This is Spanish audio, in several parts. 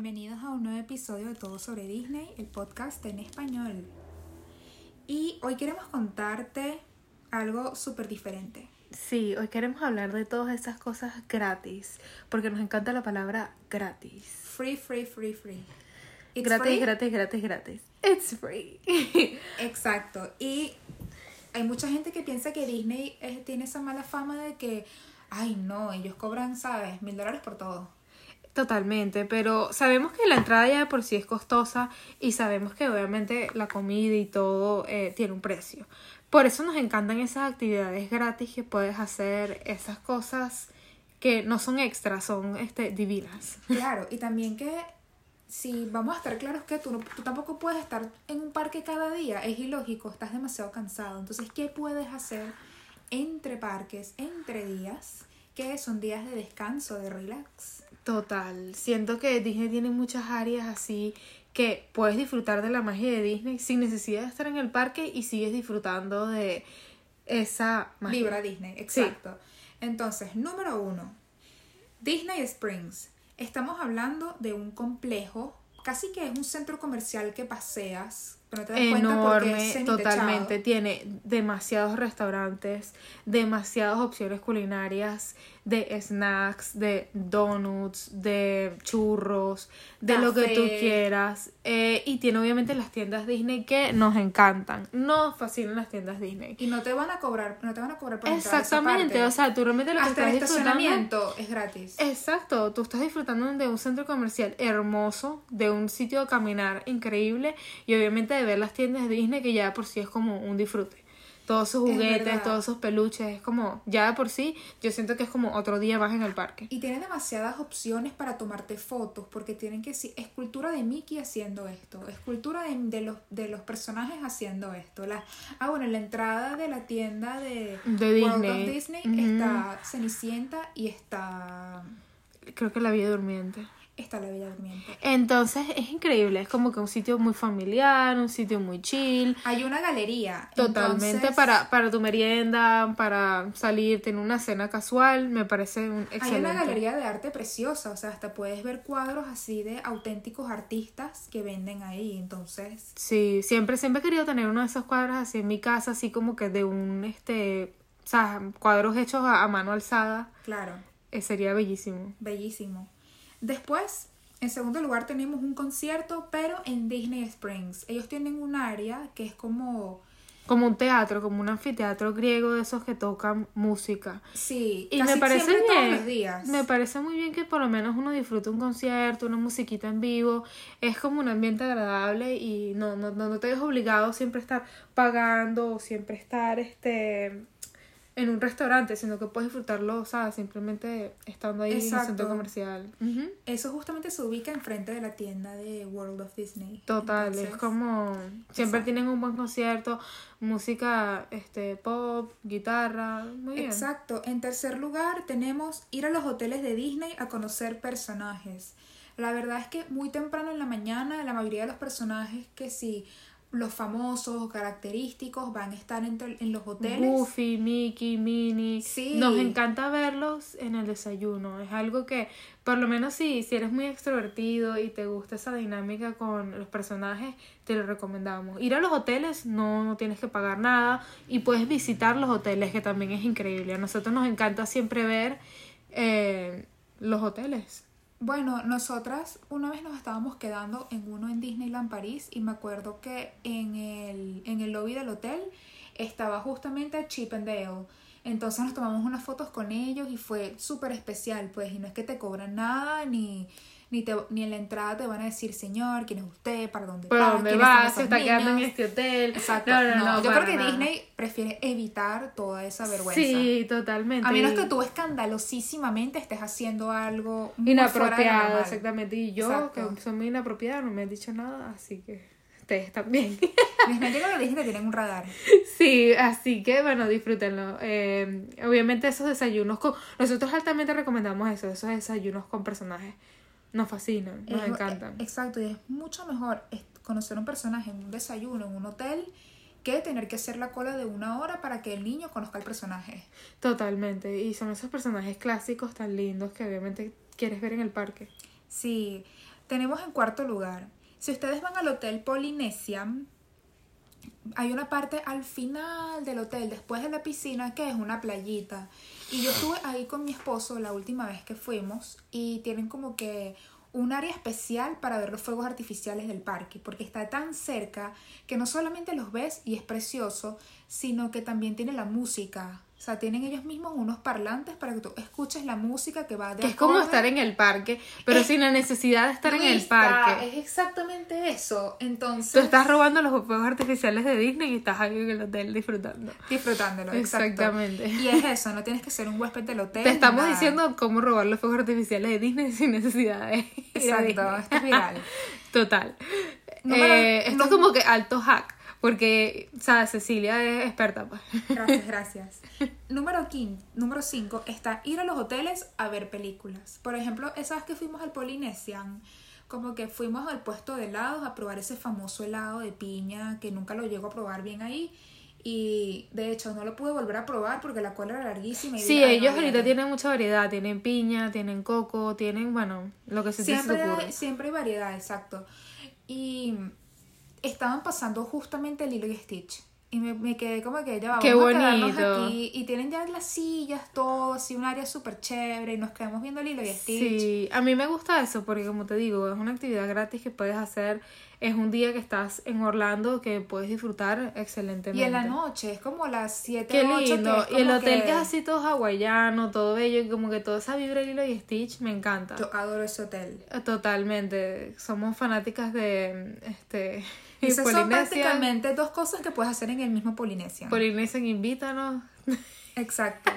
bienvenidos a un nuevo episodio de Todo sobre Disney, el podcast en español. Y hoy queremos contarte algo súper diferente. Sí, hoy queremos hablar de todas esas cosas gratis, porque nos encanta la palabra gratis. Free, free, free, free. It's gratis, free. gratis, gratis, gratis. It's free. Exacto. Y hay mucha gente que piensa que Disney eh, tiene esa mala fama de que, ay no, ellos cobran, ¿sabes? Mil dólares por todo. Totalmente, pero sabemos que la entrada ya de por sí es costosa y sabemos que obviamente la comida y todo eh, tiene un precio. Por eso nos encantan esas actividades gratis que puedes hacer, esas cosas que no son extras, son este, divinas. Claro, y también que si vamos a estar claros que tú, no, tú tampoco puedes estar en un parque cada día, es ilógico, estás demasiado cansado. Entonces, ¿qué puedes hacer entre parques, entre días, que son días de descanso, de relax? Total, siento que Disney tiene muchas áreas así que puedes disfrutar de la magia de Disney sin necesidad de estar en el parque y sigues disfrutando de esa magia. Vibra Disney, exacto. Entonces, número uno, Disney Springs. Estamos hablando de un complejo, casi que es un centro comercial que paseas, no te das cuenta Enorme, totalmente. Tiene demasiados restaurantes, demasiadas opciones culinarias, de snacks, de donuts, de churros, de lo que tú Café. quieras. Eh, y tiene obviamente las tiendas Disney que nos encantan. Nos fascinan las tiendas Disney. Y no te van a cobrar, no te van a cobrar por Exactamente, o sea, tú realmente lo que hasta el estás disfrutando estacionamiento es gratis. Exacto, tú estás disfrutando de un centro comercial hermoso, de un sitio de caminar increíble y obviamente de ver las tiendas de Disney que ya de por sí es como un disfrute. Todos sus Es juguetes, todos sus peluches, es como, ya de por sí, yo siento que es como otro día más en el parque. Y tienen demasiadas opciones para tomarte fotos, porque tienen que sí, escultura de Mickey haciendo esto, escultura de, de los, de los personajes haciendo esto. La, ah, bueno, en la entrada de la tienda de, De World Disney. of Disney está Cenicienta y está, Creo que la Villa Durmiente. Está la Durmiente. Entonces es increíble, es como que un sitio muy familiar, un sitio muy chill. Hay una galería. Totalmente entonces, para, para tu merienda, para salir, tener una cena casual, me parece un Hay excelente. una galería de arte preciosa, o sea, hasta puedes ver cuadros así de auténticos artistas que venden ahí, entonces... Sí, siempre, siempre he querido tener uno de esos cuadros así en mi casa, así como que de un, este, o sea, cuadros hechos a, a mano alzada, Claro. eh, sería bellísimo. Bellísimo. Después, en segundo lugar, tenemos un concierto, pero en Disney Springs. Ellos tienen un área que es como. Como un teatro, como un anfiteatro griego de esos que tocan música. Sí, Y casi me parece bien, todos los días. me parece muy bien que por lo menos uno disfrute un concierto, una musiquita en vivo, es como un ambiente agradable y no, no, no, no te ves obligado siempre a estar pagando o siempre estar este en un restaurante, sino que puedes disfrutarlo, o sea, simplemente estando ahí en el Exacto. centro comercial. Eso justamente se ubica enfrente de la tienda de World of Disney. Total, es como siempre Exacto. tienen un buen concierto, música este pop, guitarra, muy bien. Exacto. En tercer lugar, tenemos ir a los hoteles de Disney a conocer personajes. La verdad es que muy temprano en la mañana, la mayoría de los personajes que sí, los famosos o característicos van a estar entre- en los hoteles. Goofy, Mickey, Minnie. Sí. Nos encanta verlos en el desayuno. Es algo que, por lo menos si, si eres muy extrovertido y te gusta esa dinámica con los personajes, te lo recomendamos. Ir a los hoteles no, no tienes que pagar nada y puedes visitar los hoteles, que también es increíble. A nosotros nos encanta siempre ver eh, los hoteles. Bueno, nosotras una vez nos estábamos quedando en uno en Disneyland París y me acuerdo que en el, en el lobby del hotel estaba justamente Chip and Dale. Entonces nos tomamos unas fotos con ellos y fue súper especial, pues, y no es que te cobran nada ni, ni, te, ni en la entrada te van a decir, señor, quién es usted, para dónde ¿Por va, dónde va? Se está quedando en niños?". este hotel. Exacto. No, no, No, no, yo para creo que nada. Disney prefiere evitar toda esa vergüenza. Sí, totalmente. A menos que tú escandalosísimamente estés haciendo algo muy Inapropiado, exactamente. Y yo, Exacto. que soy muy inapropiada, no me han dicho nada, así que ustedes también. Digo que Disney tienen un radar. sí, así que bueno, disfrútenlo. Eh, obviamente esos desayunos con... Nosotros altamente recomendamos eso, esos desayunos con personajes. Nos fascinan, nos Es- encantan. eh, Exacto, y es mucho mejor conocer un personaje en un desayuno, en un hotel, que tener que hacer la cola de una hora para que el niño conozca el personaje. Totalmente. Y son esos personajes clásicos tan lindos que obviamente quieres ver en el parque. Sí. Tenemos en cuarto lugar, si ustedes van al Hotel Polinesia, hay una parte al final del hotel, después de la piscina, que es una playita. Y yo estuve ahí con mi esposo la última vez que fuimos y tienen como que un área especial para ver los fuegos artificiales del parque, porque está tan cerca que no solamente los ves y es precioso, sino que también tiene la música. O sea, tienen ellos mismos unos parlantes para que tú escuches la música que va de Que es como estar en el parque, pero Es- sin la necesidad de estar en el parque. Es exactamente eso. Entonces, Tú estás robando los fuegos artificiales de Disney y estás ahí en el hotel disfrutando. disfrutándolo. exacto. Exactamente. Y es eso, no tienes que ser un huésped del hotel. Te estamos nada. diciendo cómo robar los fuegos artificiales de Disney sin necesidad de Exacto, esto es viral. Total. Número- Eh, esto es como que alto hack, porque, o sea, Cecilia es experta, pues. Gracias, gracias. Número 5 número cinco está ir a los hoteles a ver películas. Por ejemplo, esa vez que fuimos al Polynesian, como que fuimos al puesto de helados a probar ese famoso helado de piña que nunca lo llego a probar bien ahí. Y de hecho no lo pude volver a probar porque la cola era larguísima. Y Sí, dije, "Ay, no, ellos ahorita olvídate". tienen mucha variedad, tienen piña, tienen coco, tienen, bueno, lo que se te siempre ocurre. hay, siempre hay variedad, exacto. Y estaban pasando justamente Lilo y Stitch. Y me, me quedé como que ya va, Qué vamos a quedarnos bonito. aquí. Y tienen ya las sillas, todo, así un área súper chévere. Y nos quedamos viendo Lilo y Stitch. Sí, a mí me gusta eso porque como te digo, es una actividad gratis que puedes hacer, es un día que estás en Orlando que puedes disfrutar excelentemente. Y en la noche, es como las 7 Qué 8 lindo. Y el hotel que... es así todo hawaiano, todo bello, y como que toda esa vibra de Lilo y Stitch me encanta. Yo adoro ese hotel. Totalmente. Somos fanáticas de este Esas son prácticamente dos cosas que puedes hacer en el mismo Polinesia. Polinesia, invítanos. Exacto.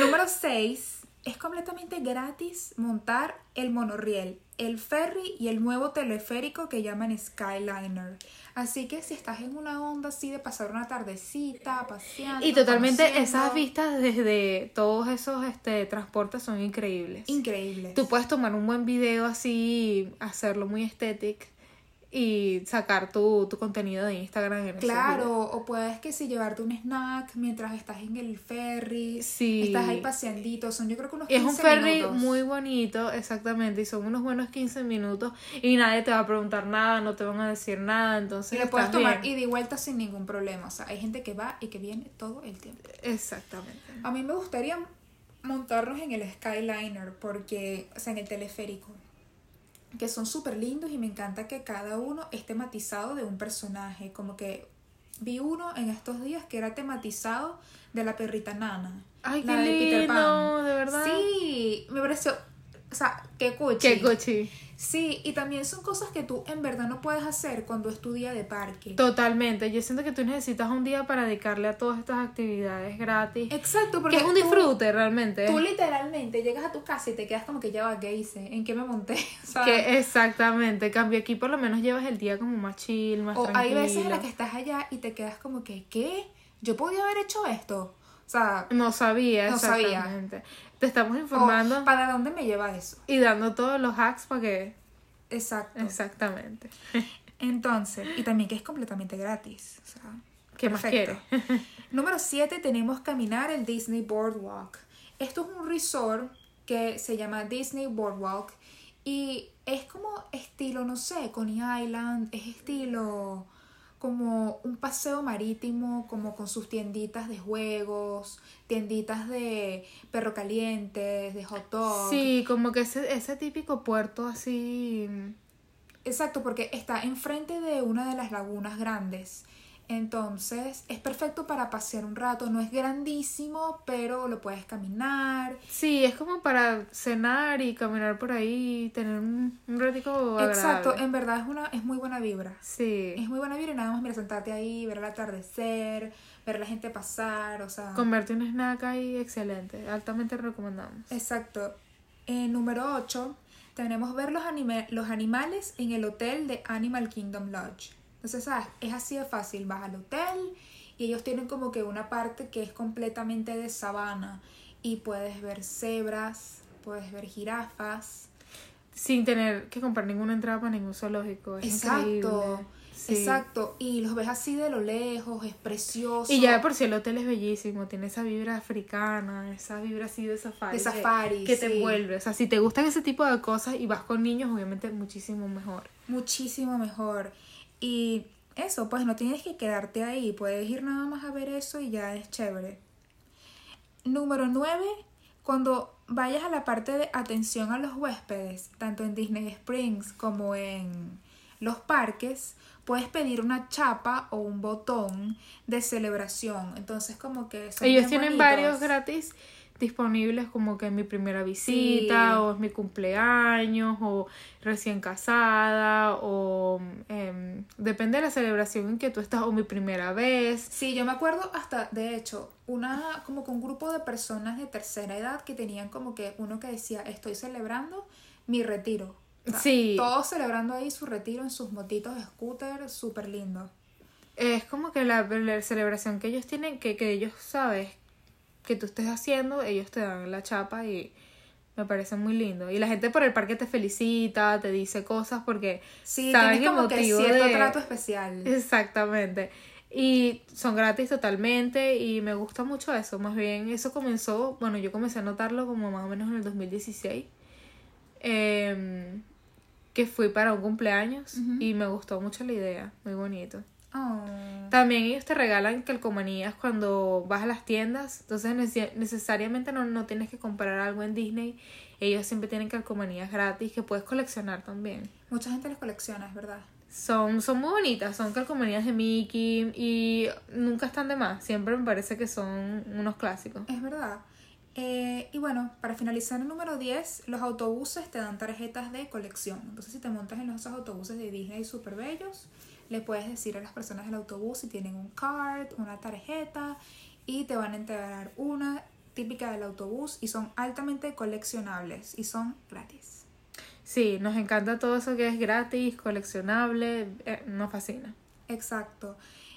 Número 6. Es completamente gratis montar el monorriel, el ferry y el nuevo teleférico que llaman Skyliner. Así que si estás en una onda así de pasar una tardecita, paseando. Y totalmente conociendo, esas vistas desde todos esos este transportes son increíbles. Increíbles. Tú puedes tomar un buen video así, hacerlo muy estético y sacar tu, tu contenido de Instagram en Claro, o puedes que si llevarte un snack mientras estás en el ferry. Sí. Estás ahí paseandito. Son yo creo que unos Y es 15 un ferry minutos. muy bonito, exactamente, y son unos buenos 15 minutos y nadie te va a preguntar nada, no te van a decir nada, entonces Y le puedes tomar ida y vuelta sin ningún problema. O sea, hay gente que va y que viene todo el tiempo. Exactamente. A mí me gustaría montarnos en el Skyliner porque, o sea, en el teleférico, que son súper lindos y me encanta que cada uno es tematizado de un personaje. Como que vi uno en estos días que era tematizado de la perrita Nana. Ay, la qué de Peter lindo, Pan. de verdad. Sí, me pareció, o sea, qué cuchi. Qué cochi. Sí, y también son cosas que tú en verdad no puedes hacer cuando es tu día de parque. Totalmente, yo siento que tú necesitas un día para dedicarle a todas estas actividades gratis. Exacto, porque Que es un tú- disfrute realmente. Tú literalmente llegas a tu casa y te quedas como que ya va, ¿qué hice? ¿En qué me monté? Sea, Que exactamente, cambio aquí por lo menos llevas el día como más chill, más o tranquilo. hay veces en las que estás allá y te quedas como que, ¿qué? ¿Yo podía haber hecho esto? O sea, No sabía, No sabía. exactamente. Te estamos o, informando ¿para dónde me lleva eso? y dando todos los hacks para que... Exacto. Exactamente. Entonces, y también que es completamente gratis. O sea, ¿Qué más perfecto. quieres? Número 7 tenemos caminar el Disney Boardwalk. Esto es un resort que se llama Disney Boardwalk y es como estilo, no sé, Coney Island, es estilo como un paseo marítimo, como con sus tienditas de juegos, tienditas de perro calientes, de hot dog. Sí, como que ese, ese típico puerto así... Exacto, porque está enfrente de una de las lagunas grandes. Entonces es perfecto para pasear un rato. No es grandísimo, pero lo puedes caminar. Sí, es como para cenar y caminar por ahí tener un, un ratico agradable. Exacto, en verdad es una es muy buena vibra. Sí. Es muy buena vibra y nada más mira sentarte ahí, ver el atardecer, ver a la gente pasar, o sea. Comerte un snack ahí, excelente. Altamente recomendamos. Exacto. Eh, número 8, tenemos ver los, anime- los animales en el hotel de Animal Kingdom Lodge. Entonces, ¿sabes? Es así de fácil. Vas al hotel y ellos tienen como que una parte que es completamente de sabana y puedes ver cebras, puedes ver jirafas. Sin tener que comprar ninguna entrada para ningún zoológico. Es Exacto. Sí. Exacto, y los ves así de lo lejos, es precioso. Y ya de por sí el hotel es bellísimo, tiene esa vibra africana, esa vibra así de safari. De safari, Que, te sí. envuelve. O sea, si te gustan ese tipo de cosas y vas con niños, obviamente muchísimo mejor. muchísimo mejor. Y eso, pues no tienes que quedarte ahí, puedes ir nada más a ver eso y ya es chévere. Número 9, cuando vayas a la parte de atención a los huéspedes, tanto en Disney Springs como en los parques, puedes pedir una chapa o un botón de celebración. Entonces como que son Ellos tienen bonitos. varios gratis disponibles como que mi primera visita Sí. o es mi cumpleaños o recién casada o em, depende de la celebración en que tú estás o mi primera vez. Sí, yo me acuerdo hasta, de hecho, una, como que un grupo de personas de tercera edad que tenían como que uno que decía, estoy celebrando mi retiro. O sea, Sí. Todos celebrando ahí su retiro en sus motitos de scooter, súper lindo. Es como que la, la celebración que ellos tienen, que, que ellos sabes que tú estés haciendo, ellos te dan la chapa y me parece muy lindo. Y la gente por el parque te felicita, te dice cosas porque Sí, saben como que motivo cierto de- trato especial. Exactamente. Y son gratis totalmente y me gusta mucho eso. Más bien, eso comenzó, bueno, yo comencé a notarlo como más o menos en el 2016. em, que fui para un cumpleaños y me gustó mucho la idea. Muy bonito. Oh. También ellos te regalan calcomanías cuando vas a las tiendas. Entonces nece- necesariamente no, no tienes que comprar algo en Disney. Ellos siempre tienen calcomanías gratis que puedes coleccionar también. Mucha gente los colecciona, es verdad. Son, son muy bonitas, son calcomanías de Mickey y nunca están de más. Siempre me parece que son unos clásicos. Es verdad. Eh, y bueno, para finalizar el número 10, los autobuses te dan tarjetas de colección. Entonces, si te montas en esos autobuses de Disney súper bellos, le puedes decir a las personas del autobús si tienen un card, una tarjeta, y te van a entregar una típica del autobús y son altamente coleccionables y son gratis. Sí, nos encanta todo eso que es gratis, coleccionable, eh, nos fascina. Exacto.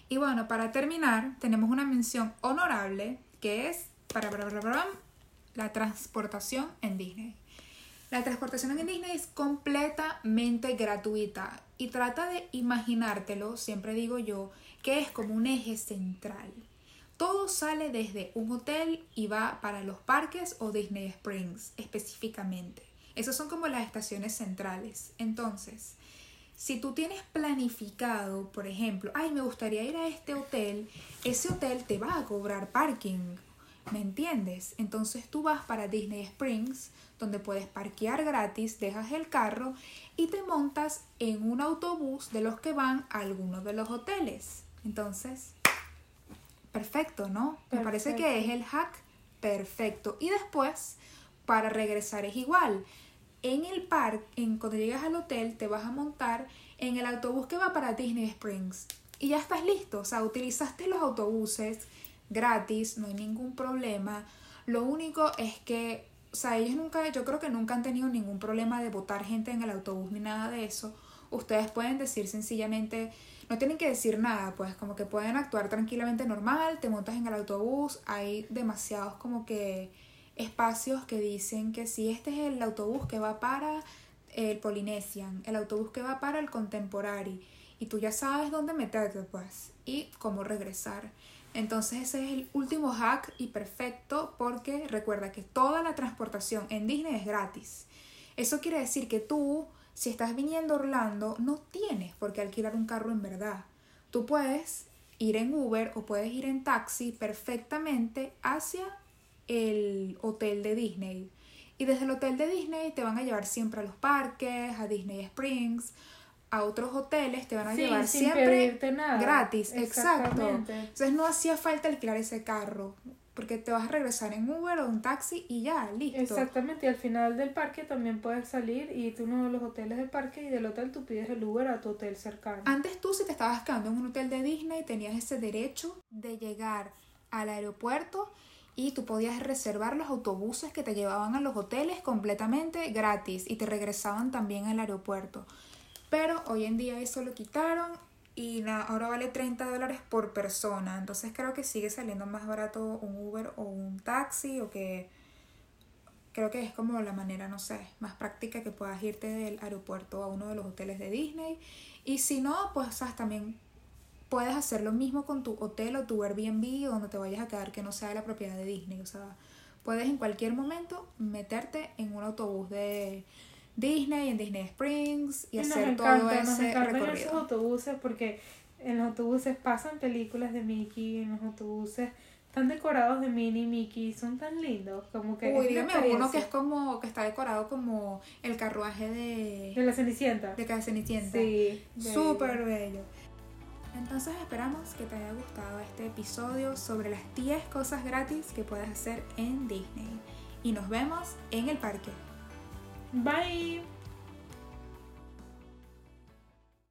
Y bueno, para terminar, tenemos una mención honorable que es para, para, para, para, la transportación en Disney. La transportación en Disney es completamente gratuita y trata de imaginártelo, siempre digo yo, que es como un eje central. Todo sale desde un hotel y va para los parques o Disney Springs específicamente. Esas son como las estaciones centrales. Entonces, si tú tienes planificado, por ejemplo, ay, me gustaría ir a este hotel, ese hotel te va a cobrar parking, ¿me entiendes? Entonces tú vas para Disney Springs, donde puedes parquear gratis, dejas el carro y te montas en un autobús de los que van a alguno de los hoteles. Entonces, perfecto, ¿no? Me parece que es el hack perfecto. Y después, para regresar es igual. En el parque, en, cuando llegas al hotel, te vas a montar en el autobús que va para Disney Springs. Y ya estás listo. O sea, utilizaste los autobuses gratis, no hay ningún problema. Lo único es que, o sea, ellos nunca, yo creo que nunca han tenido ningún problema de botar gente en el autobús ni nada de eso. Ustedes pueden decir sencillamente, no tienen que decir nada, pues como que pueden actuar tranquilamente normal, te montas en el autobús, hay demasiados como que espacios que dicen que si este es el autobús que va para el Polynesian, el autobús que va para el Contemporary, y tú ya sabes dónde meterte, pues, y cómo regresar. Entonces ese es el último hack y perfecto porque recuerda que toda la transportación en Disney es gratis. Eso quiere decir que tú, si estás viniendo a Orlando, no tienes por qué alquilar un carro en verdad. Tú puedes ir en Uber o puedes ir en taxi perfectamente hacia el hotel de Disney. Y desde el hotel de Disney te van a llevar siempre a los parques, a Disney Springs, a otros hoteles, te van a Sí, llevar sin siempre nada. gratis, exacto. Exactamente. Entonces no hacía falta alquilar ese carro, porque te vas a regresar en Uber o en taxi y ya, listo. Exactamente, y al final del parque también puedes salir y tú uno de los hoteles del parque y del hotel tú pides el Uber a tu hotel cercano. Antes tú si te estabas quedando en un hotel de Disney tenías ese derecho de llegar al aeropuerto y tú podías reservar los autobuses que te llevaban a los hoteles completamente gratis y te regresaban también al aeropuerto. Pero hoy en día eso lo quitaron y na- ahora vale 30 dólares por persona. Entonces creo que sigue saliendo más barato un Uber o un taxi o que creo que es como la manera, no sé, más práctica que puedas irte del aeropuerto a uno de los hoteles de Disney. Y si no, pues ¿sabes? también puedes hacer lo mismo con tu hotel o tu Airbnb o donde te vayas a quedar que no sea de la propiedad de Disney. O sea, puedes en cualquier momento meterte en un autobús de Disney, en Disney Springs y, Y nos hacer encanta, todo nos ese encantan esos recorrido. autobuses porque en los autobuses pasan películas de Mickey, en los autobuses están decorados de Minnie y Mickey, son tan lindos, como que Uy, dígame uno que es como, que está decorado como el carruaje de, de la Cenicienta. de Casa Cenicienta. Sí. Súper bello. Entonces esperamos que te haya gustado este episodio sobre las 10 cosas gratis que puedes hacer en Disney. Y nos vemos en el parque. Bye.